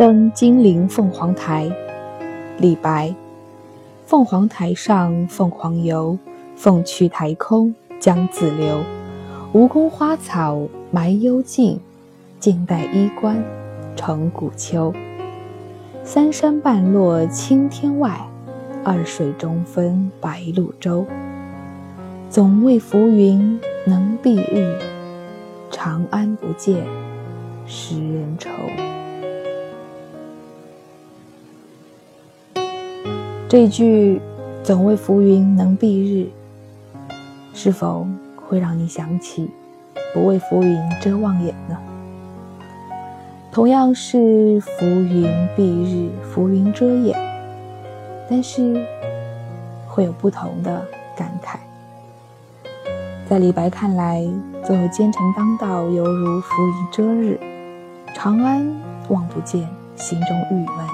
登金陵凤凰台，李白。凤凰台上凤凰游，凤去台空江自流。吴宫花草埋幽径，静待衣冠成古丘。三山半落青天外，二水中分白鹭洲。总为浮云能蔽日，长安不见使人愁。这句“总为浮云能蔽日”，是否会让你想起“不为浮云遮望眼”呢？同样是浮云蔽日、浮云遮眼，但是会有不同的感慨。在李白看来，纵有奸臣当道，犹如浮云遮日；长安望不见，心中郁闷，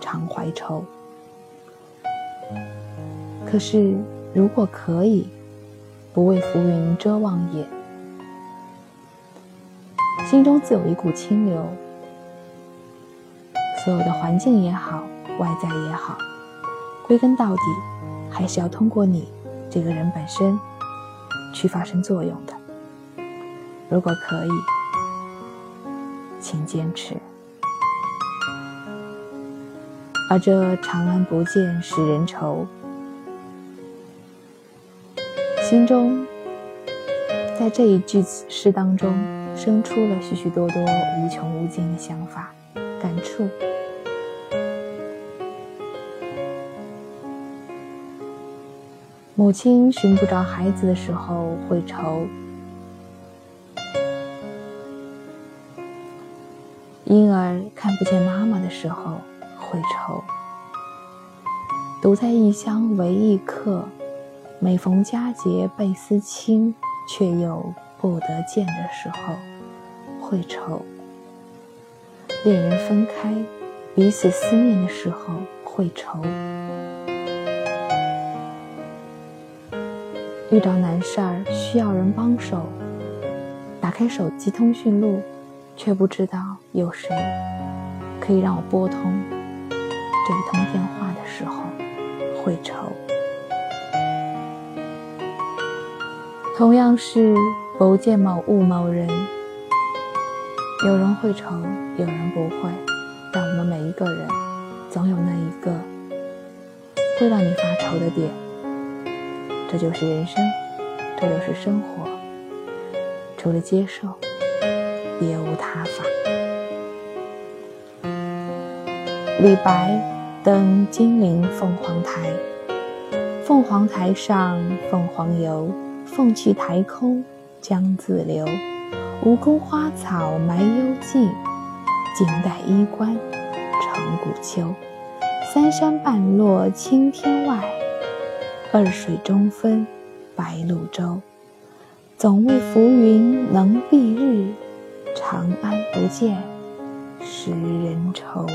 常怀愁。可是，如果可以不为浮云遮望眼，心中自有一股清流。所有的环境也好，外在也好，归根到底，还是要通过你这个人本身去发生作用的。如果可以，请坚持。而这长安不见使人愁。心中，在这一句诗当中，生出了许许多多无穷无尽的想法、感触。母亲寻不着孩子的时候会愁，婴儿看不见妈妈的时候会愁，独在异乡为异客。每逢佳节倍思亲，却又不得见的时候，会愁；恋人分开，彼此思念的时候，会愁；遇到难事儿需要人帮手，打开手机通讯录，却不知道有谁可以让我拨通这一通电话的时候，会愁。同样是不见某物某人，有人会愁，有人不会，但我们每一个人，总有那一个会让你发愁的点。这就是人生，这就是生活，除了接受，别无他法。李白登金陵凤凰台，凤凰台上凤凰游。凤去台空江自流，吴宫花草埋幽径，静待衣冠成古丘。三山半落青天外，二水中分白鹭洲。总为浮云能蔽日，长安不见使人愁。